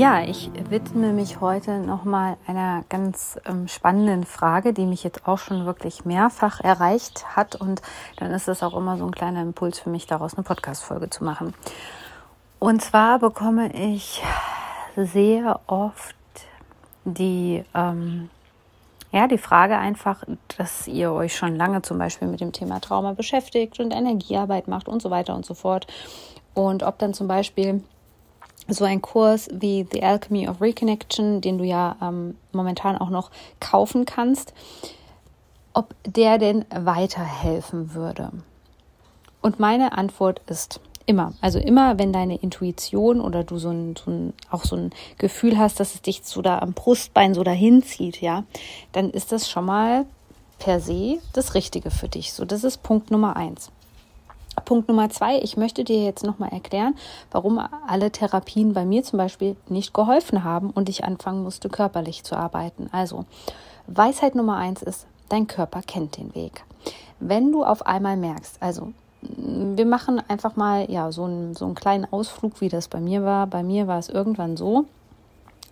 Ja, ich widme mich heute nochmal einer ganz ähm, spannenden Frage, die mich jetzt auch schon wirklich mehrfach erreicht hat. Und dann ist es auch immer so ein kleiner Impuls für mich, daraus eine Podcast-Folge zu machen. Und zwar bekomme ich sehr oft die, ähm, ja, die Frage einfach, dass ihr euch schon lange zum Beispiel mit dem Thema Trauma beschäftigt und Energiearbeit macht und so weiter und so fort. Und ob dann zum Beispiel so ein Kurs wie The Alchemy of Reconnection, den du ja ähm, momentan auch noch kaufen kannst, ob der denn weiterhelfen würde. Und meine Antwort ist immer, also immer, wenn deine Intuition oder du so ein, so ein, auch so ein Gefühl hast, dass es dich so da am Brustbein so dahin zieht, ja, dann ist das schon mal per se das Richtige für dich. So, das ist Punkt Nummer eins. Punkt Nummer zwei, ich möchte dir jetzt nochmal erklären, warum alle Therapien bei mir zum Beispiel nicht geholfen haben und ich anfangen musste, körperlich zu arbeiten. Also, Weisheit Nummer eins ist, dein Körper kennt den Weg. Wenn du auf einmal merkst, also wir machen einfach mal ja so einen, so einen kleinen Ausflug, wie das bei mir war. Bei mir war es irgendwann so,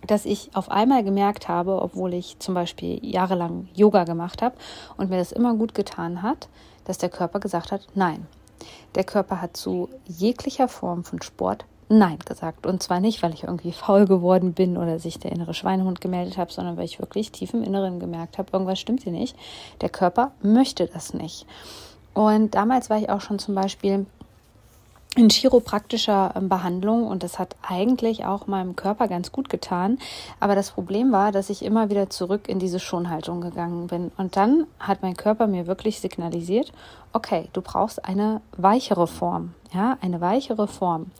dass ich auf einmal gemerkt habe, obwohl ich zum Beispiel jahrelang Yoga gemacht habe und mir das immer gut getan hat, dass der Körper gesagt hat, nein, der Körper hat zu jeglicher Form von Sport Nein gesagt. Und zwar nicht, weil ich irgendwie faul geworden bin oder sich der innere Schweinehund gemeldet habe, sondern weil ich wirklich tief im Inneren gemerkt habe, irgendwas stimmt hier nicht. Der Körper möchte das nicht. Und damals war ich auch schon zum Beispiel in chiropraktischer ähm, Behandlung und das hat eigentlich auch meinem Körper ganz gut getan. Aber das Problem war, dass ich immer wieder zurück in diese Schonhaltung gegangen bin. Und dann hat mein Körper mir wirklich signalisiert, okay, du brauchst eine weichere Form, ja, eine weichere Form.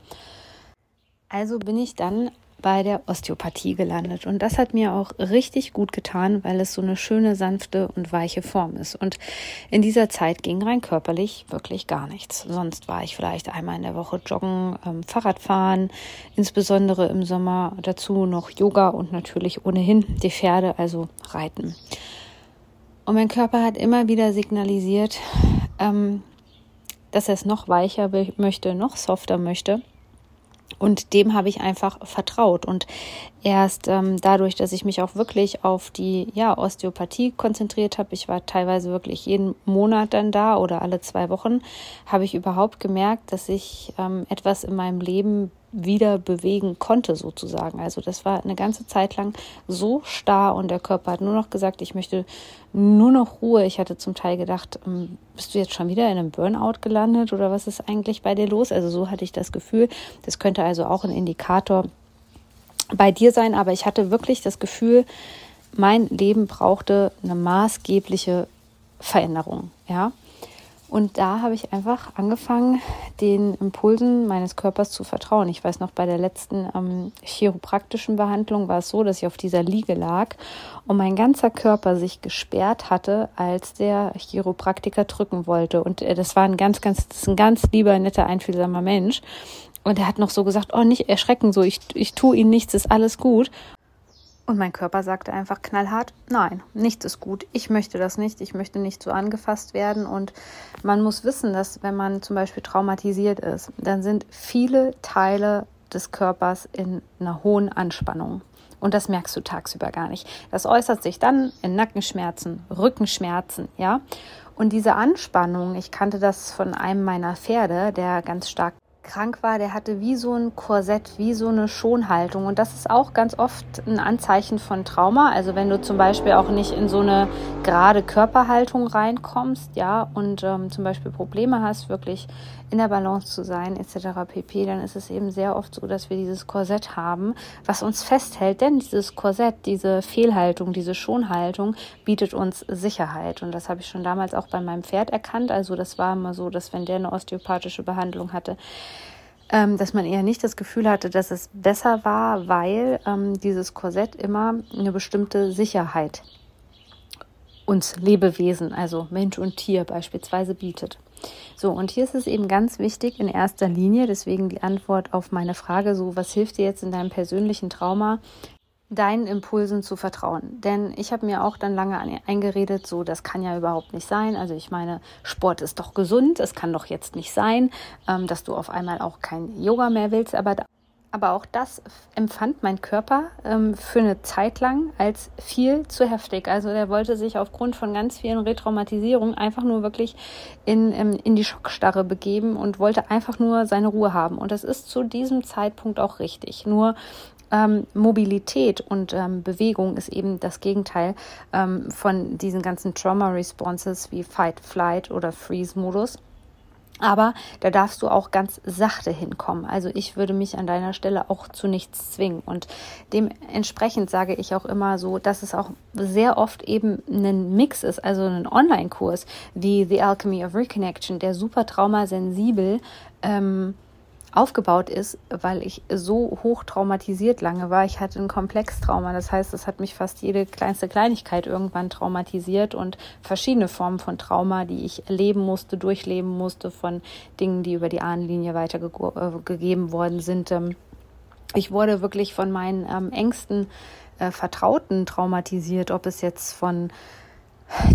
Also bin ich dann bei der Osteopathie gelandet. Und das hat mir auch richtig gut getan, weil es so eine schöne, sanfte und weiche Form ist. Und in dieser Zeit ging rein körperlich wirklich gar nichts. Sonst war ich vielleicht einmal in der Woche joggen, ähm, Fahrradfahren, insbesondere im Sommer dazu noch Yoga und natürlich ohnehin die Pferde, also Reiten. Und mein Körper hat immer wieder signalisiert, ähm, dass er es noch weicher möchte, noch softer möchte. Und dem habe ich einfach vertraut. Und erst ähm, dadurch, dass ich mich auch wirklich auf die ja, Osteopathie konzentriert habe, ich war teilweise wirklich jeden Monat dann da oder alle zwei Wochen, habe ich überhaupt gemerkt, dass ich ähm, etwas in meinem Leben wieder bewegen konnte sozusagen. Also das war eine ganze Zeit lang so starr und der Körper hat nur noch gesagt, ich möchte nur noch Ruhe. Ich hatte zum Teil gedacht, ähm, bist du jetzt schon wieder in einem Burnout gelandet oder was ist eigentlich bei dir los? Also so hatte ich das Gefühl. Das könnte also auch ein Indikator bei dir sein, aber ich hatte wirklich das Gefühl, mein Leben brauchte eine maßgebliche Veränderung, ja. Und da habe ich einfach angefangen, den Impulsen meines Körpers zu vertrauen. Ich weiß noch, bei der letzten ähm, chiropraktischen Behandlung war es so, dass ich auf dieser Liege lag und mein ganzer Körper sich gesperrt hatte, als der Chiropraktiker drücken wollte. Und äh, das war ein ganz, ganz, ein ganz lieber, netter, einfühlsamer Mensch. Und er hat noch so gesagt, oh, nicht erschrecken, so, ich, ich tue Ihnen nichts, ist alles gut. Und mein Körper sagte einfach knallhart, nein, nichts ist gut. Ich möchte das nicht. Ich möchte nicht so angefasst werden. Und man muss wissen, dass wenn man zum Beispiel traumatisiert ist, dann sind viele Teile des Körpers in einer hohen Anspannung. Und das merkst du tagsüber gar nicht. Das äußert sich dann in Nackenschmerzen, Rückenschmerzen, ja. Und diese Anspannung, ich kannte das von einem meiner Pferde, der ganz stark krank war, der hatte wie so ein Korsett, wie so eine Schonhaltung. Und das ist auch ganz oft ein Anzeichen von Trauma. Also wenn du zum Beispiel auch nicht in so eine gerade Körperhaltung reinkommst, ja, und ähm, zum Beispiel Probleme hast, wirklich in der Balance zu sein, etc. pp., dann ist es eben sehr oft so, dass wir dieses Korsett haben, was uns festhält. Denn dieses Korsett, diese Fehlhaltung, diese Schonhaltung bietet uns Sicherheit. Und das habe ich schon damals auch bei meinem Pferd erkannt. Also das war immer so, dass wenn der eine osteopathische Behandlung hatte, ähm, dass man eher nicht das Gefühl hatte, dass es besser war, weil ähm, dieses Korsett immer eine bestimmte Sicherheit uns Lebewesen, also Mensch und Tier beispielsweise bietet. So, und hier ist es eben ganz wichtig in erster Linie, deswegen die Antwort auf meine Frage, so, was hilft dir jetzt in deinem persönlichen Trauma, deinen Impulsen zu vertrauen. Denn ich habe mir auch dann lange eingeredet, so das kann ja überhaupt nicht sein. Also ich meine, Sport ist doch gesund, es kann doch jetzt nicht sein, ähm, dass du auf einmal auch kein Yoga mehr willst. Aber aber auch das empfand mein Körper ähm, für eine Zeit lang als viel zu heftig. Also der wollte sich aufgrund von ganz vielen Retraumatisierungen einfach nur wirklich in, ähm, in die Schockstarre begeben und wollte einfach nur seine Ruhe haben. Und das ist zu diesem Zeitpunkt auch richtig. Nur ähm, Mobilität und ähm, Bewegung ist eben das Gegenteil ähm, von diesen ganzen Trauma-Responses wie Fight, Flight oder Freeze-Modus. Aber da darfst du auch ganz sachte hinkommen. Also ich würde mich an deiner Stelle auch zu nichts zwingen. Und dementsprechend sage ich auch immer so, dass es auch sehr oft eben ein Mix ist, also ein Online-Kurs wie The Alchemy of Reconnection, der super traumasensibel ähm, aufgebaut ist, weil ich so hoch traumatisiert lange war. Ich hatte ein Komplextrauma. Das heißt, es hat mich fast jede kleinste Kleinigkeit irgendwann traumatisiert und verschiedene Formen von Trauma, die ich erleben musste, durchleben musste, von Dingen, die über die Ahnenlinie weitergegeben äh, worden sind. Ähm, ich wurde wirklich von meinen ähm, engsten äh, Vertrauten traumatisiert, ob es jetzt von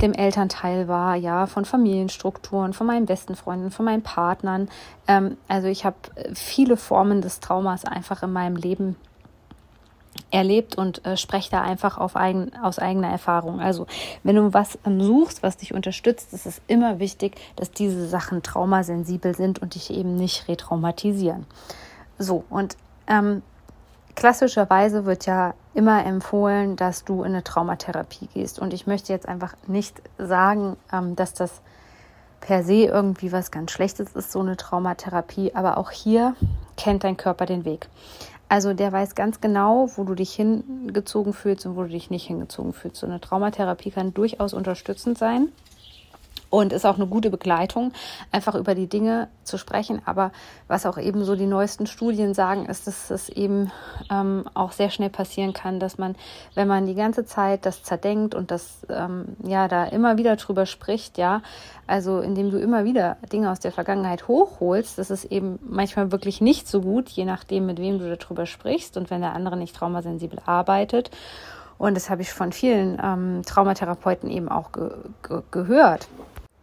dem Elternteil war, ja, von Familienstrukturen, von meinen besten Freunden, von meinen Partnern. Ähm, also ich habe viele Formen des Traumas einfach in meinem Leben erlebt und äh, spreche da einfach auf eigen, aus eigener Erfahrung. Also wenn du was ähm, suchst, was dich unterstützt, ist es immer wichtig, dass diese Sachen traumasensibel sind und dich eben nicht retraumatisieren. So, und ähm, klassischerweise wird ja immer empfohlen, dass du in eine Traumatherapie gehst. Und ich möchte jetzt einfach nicht sagen, ähm, dass das per se irgendwie was ganz Schlechtes ist, so eine Traumatherapie. Aber auch hier kennt dein Körper den Weg. Also der weiß ganz genau, wo du dich hingezogen fühlst und wo du dich nicht hingezogen fühlst. So eine Traumatherapie kann durchaus unterstützend sein und ist auch eine gute Begleitung, einfach über die Dinge zu sprechen. Aber was auch eben so die neuesten Studien sagen, ist, dass es eben ähm, auch sehr schnell passieren kann, dass man, wenn man die ganze Zeit das zerdenkt und das ähm, ja da immer wieder drüber spricht, ja, also indem du immer wieder Dinge aus der Vergangenheit hochholst, das ist eben manchmal wirklich nicht so gut, je nachdem, mit wem du darüber sprichst und wenn der andere nicht traumasensibel arbeitet. Und das habe ich von vielen ähm, Traumatherapeuten eben auch ge ge gehört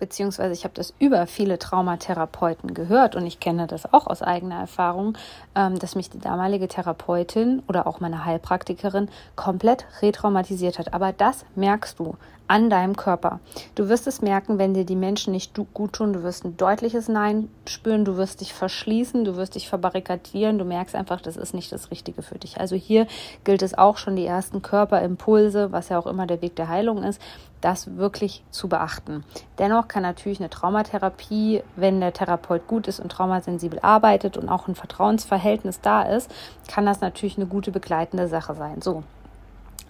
beziehungsweise ich habe das über viele Traumatherapeuten gehört und ich kenne das auch aus eigener Erfahrung, ähm, dass mich die damalige Therapeutin oder auch meine Heilpraktikerin komplett retraumatisiert hat. Aber das merkst du an deinem Körper. Du wirst es merken, wenn dir die Menschen nicht gut tun. Du wirst ein deutliches Nein spüren, du wirst dich verschließen, du wirst dich verbarrikadieren. Du merkst einfach, das ist nicht das Richtige für dich. Also hier gilt es auch schon, die ersten Körperimpulse, was ja auch immer der Weg der Heilung ist, das wirklich zu beachten. Dennoch kann natürlich eine Traumatherapie, wenn der Therapeut gut ist und traumasensibel arbeitet und auch ein Vertrauensverhältnis da ist, kann das natürlich eine gute begleitende Sache sein. So,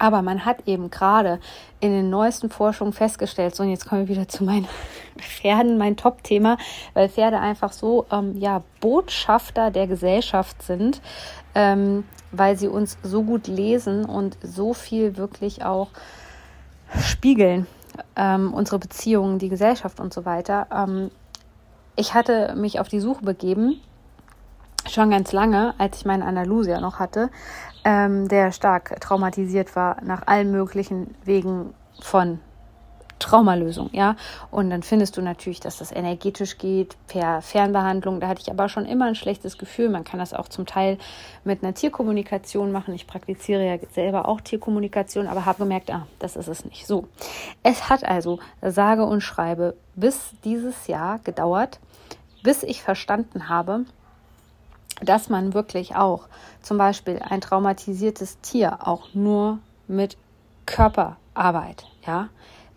aber man hat eben gerade in den neuesten Forschungen festgestellt, so und jetzt kommen wir wieder zu meinen Pferden, mein Top-Thema, weil Pferde einfach so ähm, ja, Botschafter der Gesellschaft sind, ähm, weil sie uns so gut lesen und so viel wirklich auch spiegeln, ähm, unsere Beziehungen, die Gesellschaft und so weiter. Ähm, ich hatte mich auf die Suche begeben, schon ganz lange, als ich meinen Andalusier noch hatte, ähm, der stark traumatisiert war nach allen möglichen Wegen von Traumalösung, ja. Und dann findest du natürlich, dass das energetisch geht, per Fernbehandlung. Da hatte ich aber schon immer ein schlechtes Gefühl. Man kann das auch zum Teil mit einer Tierkommunikation machen. Ich praktiziere ja selber auch Tierkommunikation, aber habe gemerkt, ah, das ist es nicht. So. Es hat also, sage und schreibe, bis dieses Jahr gedauert, bis ich verstanden habe, dass man wirklich auch zum Beispiel ein traumatisiertes Tier auch nur mit Körperarbeit, ja,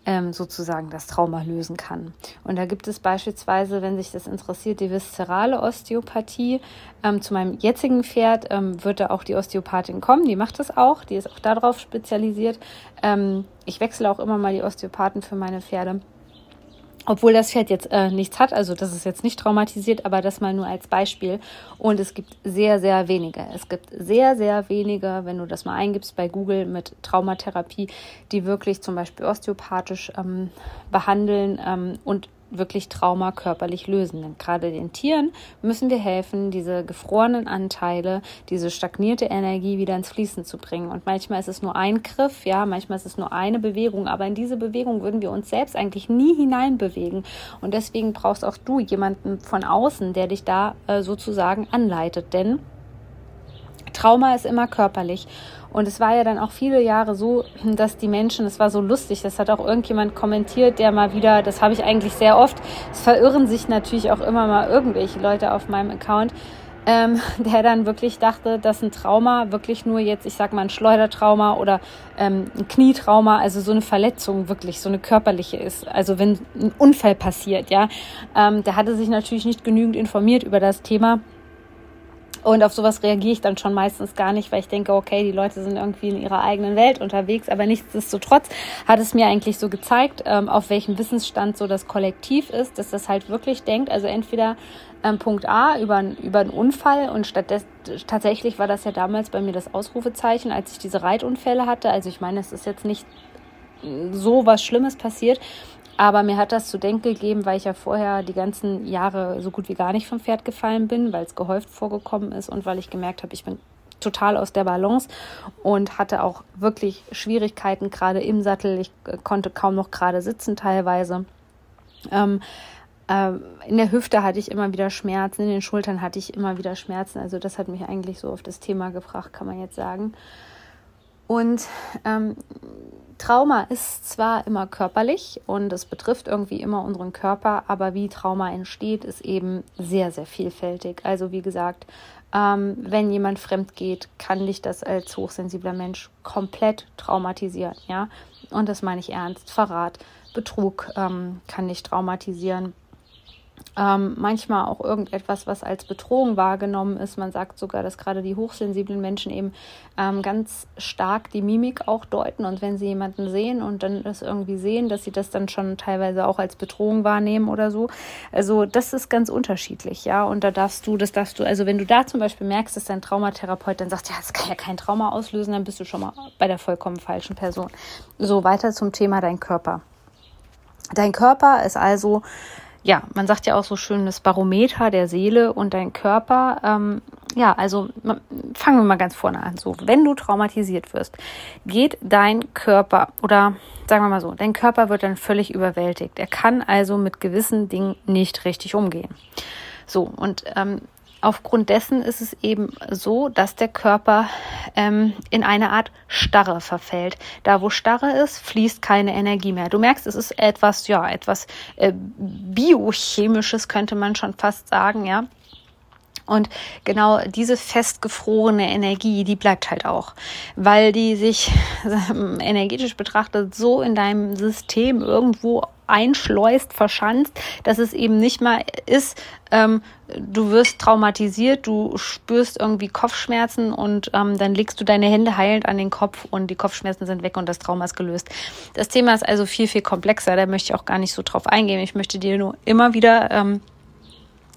ähm, sozusagen das Trauma lösen kann. Und da gibt es beispielsweise, wenn sich das interessiert, die viszerale Osteopathie. Ähm, zu meinem jetzigen Pferd ähm, wird da auch die Osteopathin kommen, die macht das auch, die ist auch darauf spezialisiert. Ähm, ich wechsle auch immer mal die Osteopathen für meine Pferde. Obwohl das Pferd jetzt äh, nichts hat, also das ist jetzt nicht traumatisiert, aber das mal nur als Beispiel. Und es gibt sehr, sehr wenige. Es gibt sehr, sehr wenige, wenn du das mal eingibst bei Google mit Traumatherapie, die wirklich zum Beispiel osteopathisch ähm, behandeln ähm, und wirklich Trauma körperlich lösen. Denn gerade den Tieren müssen wir helfen, diese gefrorenen Anteile, diese stagnierte Energie wieder ins Fließen zu bringen. Und manchmal ist es nur ein Griff, ja, manchmal ist es nur eine Bewegung, aber in diese Bewegung würden wir uns selbst eigentlich nie hineinbewegen. Und deswegen brauchst auch du jemanden von außen, der dich da äh, sozusagen anleitet. Denn Trauma ist immer körperlich. Und es war ja dann auch viele Jahre so, dass die Menschen, es war so lustig, das hat auch irgendjemand kommentiert, der mal wieder, das habe ich eigentlich sehr oft, es verirren sich natürlich auch immer mal irgendwelche Leute auf meinem Account, ähm, der dann wirklich dachte, dass ein Trauma wirklich nur jetzt, ich sag mal, ein Schleudertrauma oder ähm, ein Knietrauma, also so eine Verletzung wirklich, so eine körperliche ist. Also wenn ein Unfall passiert, ja, ähm, der hatte sich natürlich nicht genügend informiert über das Thema und auf sowas reagiere ich dann schon meistens gar nicht, weil ich denke, okay, die Leute sind irgendwie in ihrer eigenen Welt unterwegs. Aber nichtsdestotrotz hat es mir eigentlich so gezeigt, ähm, auf welchem Wissensstand so das Kollektiv ist, dass das halt wirklich denkt. Also entweder ähm, Punkt A über, über einen Unfall und stattdessen tatsächlich war das ja damals bei mir das Ausrufezeichen, als ich diese Reitunfälle hatte. Also ich meine, es ist jetzt nicht so was Schlimmes passiert, aber mir hat das zu denken gegeben, weil ich ja vorher die ganzen Jahre so gut wie gar nicht vom Pferd gefallen bin, weil es gehäuft vorgekommen ist und weil ich gemerkt habe, ich bin total aus der Balance und hatte auch wirklich Schwierigkeiten gerade im Sattel. Ich äh, konnte kaum noch gerade sitzen teilweise. Ähm, äh, in der Hüfte hatte ich immer wieder Schmerzen, in den Schultern hatte ich immer wieder Schmerzen. Also das hat mich eigentlich so auf das Thema gebracht, kann man jetzt sagen. Und ähm, Trauma ist zwar immer körperlich und es betrifft irgendwie immer unseren Körper, aber wie Trauma entsteht, ist eben sehr, sehr vielfältig. Also wie gesagt, ähm, wenn jemand fremd geht, kann dich das als hochsensibler Mensch komplett traumatisieren, ja. Und das meine ich ernst. Verrat, Betrug ähm, kann dich traumatisieren ähm, manchmal auch irgendetwas, was als Bedrohung wahrgenommen ist. Man sagt sogar, dass gerade die hochsensiblen Menschen eben ähm, ganz stark die Mimik auch deuten und wenn sie jemanden sehen und dann das irgendwie sehen, dass sie das dann schon teilweise auch als Bedrohung wahrnehmen oder so. Also das ist ganz unterschiedlich, ja. Und da darfst du, das darfst du, also wenn du da zum Beispiel merkst, dass dein Traumatherapeut dann sagt, ja, das kann ja kein Trauma auslösen, dann bist du schon mal bei der vollkommen falschen Person. So weiter zum Thema dein Körper. Dein Körper ist also ja, man sagt ja auch so schön das Barometer der Seele und dein Körper. Ähm, ja, also fangen wir mal ganz vorne an. So, wenn du traumatisiert wirst, geht dein Körper oder sagen wir mal so, dein Körper wird dann völlig überwältigt. Er kann also mit gewissen Dingen nicht richtig umgehen. So, und ähm, aufgrund dessen ist es eben so, dass der Körper ähm, in eine Art Starre verfällt. Da, wo Starre ist, fließt keine Energie mehr. Du merkst, es ist etwas, ja, etwas äh, biochemisches, könnte man schon fast sagen, ja. Und genau diese festgefrorene Energie, die bleibt halt auch, weil die sich energetisch betrachtet so in deinem System irgendwo einschleust, verschanzt, dass es eben nicht mal ist, ähm, du wirst traumatisiert, du spürst irgendwie Kopfschmerzen und ähm, dann legst du deine Hände heilend an den Kopf und die Kopfschmerzen sind weg und das Trauma ist gelöst. Das Thema ist also viel, viel komplexer, da möchte ich auch gar nicht so drauf eingehen. Ich möchte dir nur immer wieder ähm,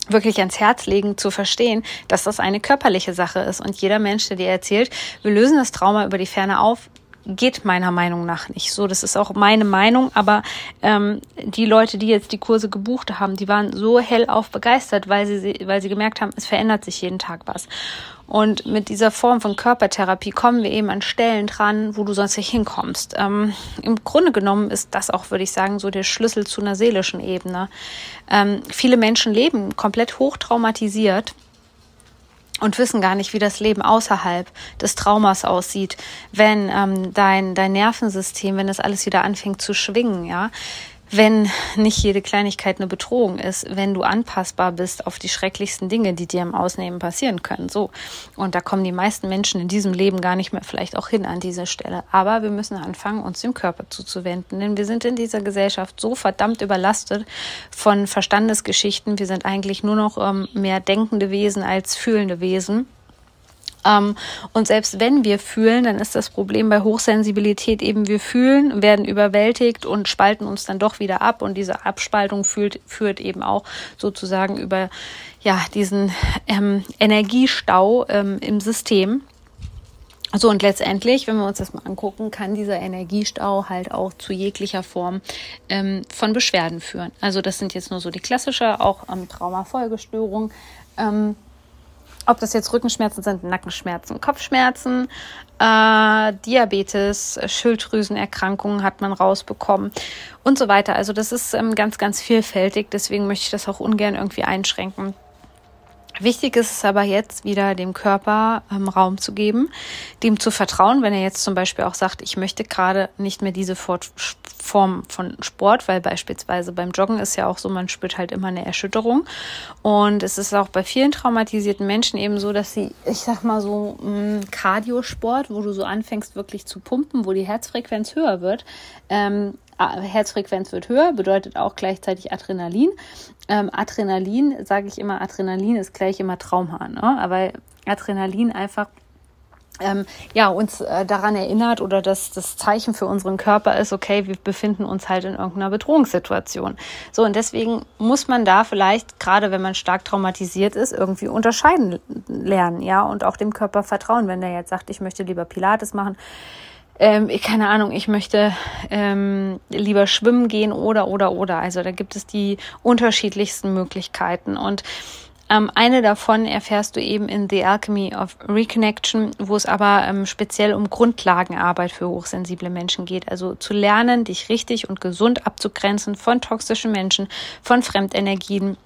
wirklich ans Herz legen, zu verstehen, dass das eine körperliche Sache ist. Und jeder Mensch, der dir erzählt, wir lösen das Trauma über die Ferne auf, geht meiner Meinung nach nicht so. Das ist auch meine Meinung, aber ähm, die Leute, die jetzt die Kurse gebucht haben, die waren so hellauf begeistert, weil sie, weil sie gemerkt haben, es verändert sich jeden Tag was. Und mit dieser Form von Körpertherapie kommen wir eben an Stellen dran, wo du sonst nicht hinkommst. Ähm, Im Grunde genommen ist das auch, würde ich sagen, so der Schlüssel zu einer seelischen Ebene. Ähm, viele Menschen leben komplett hochtraumatisiert und wissen gar nicht, wie das Leben außerhalb des Traumas aussieht, wenn ähm, dein, dein Nervensystem, wenn das alles wieder anfängt zu schwingen, ja, wenn nicht jede Kleinigkeit eine Bedrohung ist, wenn du anpassbar bist auf die schrecklichsten Dinge, die dir im Ausnehmen passieren können. So. Und da kommen die meisten Menschen in diesem Leben gar nicht mehr vielleicht auch hin an diese Stelle. Aber wir müssen anfangen, uns dem Körper zuzuwenden. Denn wir sind in dieser Gesellschaft so verdammt überlastet von Verstandesgeschichten. Wir sind eigentlich nur noch ähm, mehr denkende Wesen als fühlende Wesen. Ähm, und selbst wenn wir fühlen, dann ist das Problem bei Hochsensibilität eben, wir fühlen, werden überwältigt und spalten uns dann doch wieder ab. Und diese Abspaltung führt, führt eben auch sozusagen über ja, diesen ähm, Energiestau ähm, im System. So, und letztendlich, wenn wir uns das mal angucken, kann dieser Energiestau halt auch zu jeglicher Form ähm, von Beschwerden führen. Also das sind jetzt nur so die klassische, auch ähm, Traumafolgestörung. Ähm, ob das jetzt Rückenschmerzen sind, Nackenschmerzen, Kopfschmerzen, äh, Diabetes, Schilddrüsenerkrankungen hat man rausbekommen und so weiter. Also das ist ähm, ganz, ganz vielfältig. Deswegen möchte ich das auch ungern irgendwie einschränken. Wichtig ist es aber jetzt wieder dem Körper ähm, Raum zu geben, dem zu vertrauen, wenn er jetzt zum Beispiel auch sagt, ich möchte gerade nicht mehr diese Form von Sport, weil beispielsweise beim Joggen ist ja auch so, man spürt halt immer eine Erschütterung. Und es ist auch bei vielen traumatisierten Menschen eben so, dass sie, ich sag mal so, Kardiosport, wo du so anfängst wirklich zu pumpen, wo die Herzfrequenz höher wird, ähm, Herzfrequenz wird höher, bedeutet auch gleichzeitig Adrenalin. Ähm, Adrenalin, sage ich immer, Adrenalin ist gleich immer Traumhahn, ne? aber Adrenalin einfach ähm, ja, uns äh, daran erinnert oder dass das Zeichen für unseren Körper ist, okay, wir befinden uns halt in irgendeiner Bedrohungssituation. So, und deswegen muss man da vielleicht, gerade wenn man stark traumatisiert ist, irgendwie unterscheiden lernen, ja, und auch dem Körper vertrauen. Wenn der jetzt sagt, ich möchte lieber Pilates machen, ähm, keine Ahnung, ich möchte ähm, lieber schwimmen gehen oder, oder, oder. Also da gibt es die unterschiedlichsten Möglichkeiten. Und ähm, eine davon erfährst du eben in The Alchemy of Reconnection, wo es aber ähm, speziell um Grundlagenarbeit für hochsensible Menschen geht. Also zu lernen, dich richtig und gesund abzugrenzen von toxischen Menschen, von Fremdenergien,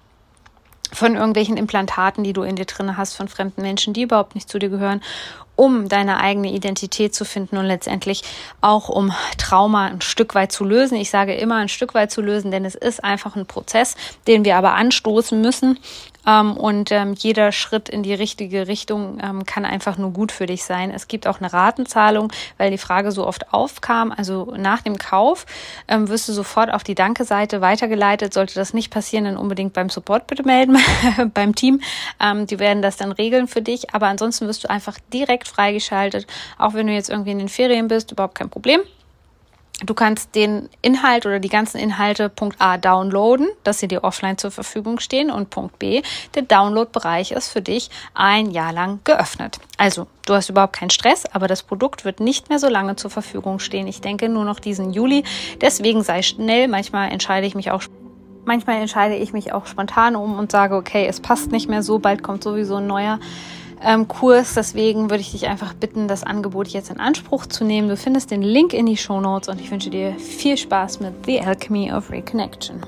von irgendwelchen Implantaten, die du in dir drin hast, von fremden Menschen, die überhaupt nicht zu dir gehören um deine eigene Identität zu finden und letztendlich auch um Trauma ein Stück weit zu lösen. Ich sage immer ein Stück weit zu lösen, denn es ist einfach ein Prozess, den wir aber anstoßen müssen, ähm, und ähm, jeder Schritt in die richtige Richtung ähm, kann einfach nur gut für dich sein. Es gibt auch eine Ratenzahlung, weil die Frage so oft aufkam. Also nach dem Kauf ähm, wirst du sofort auf die Danke-Seite weitergeleitet. Sollte das nicht passieren, dann unbedingt beim Support bitte melden, beim Team. Ähm, die werden das dann regeln für dich. Aber ansonsten wirst du einfach direkt freigeschaltet. Auch wenn du jetzt irgendwie in den Ferien bist, überhaupt kein Problem. Du kannst den Inhalt oder die ganzen Inhalte Punkt A downloaden, dass sie dir offline zur Verfügung stehen und Punkt B, der Download-Bereich ist für dich ein Jahr lang geöffnet. Also, du hast überhaupt keinen Stress, aber das Produkt wird nicht mehr so lange zur Verfügung stehen. Ich denke nur noch diesen Juli. Deswegen sei schnell. Manchmal entscheide ich mich auch Manchmal entscheide ich mich auch spontan um und sage, okay, es passt nicht mehr so, bald kommt sowieso ein neuer ähm, Kurs. Deswegen würde ich dich einfach bitten, das Angebot jetzt in Anspruch zu nehmen. Du findest den Link in die Show Notes und ich wünsche dir viel Spaß mit The Alchemy of Reconnection.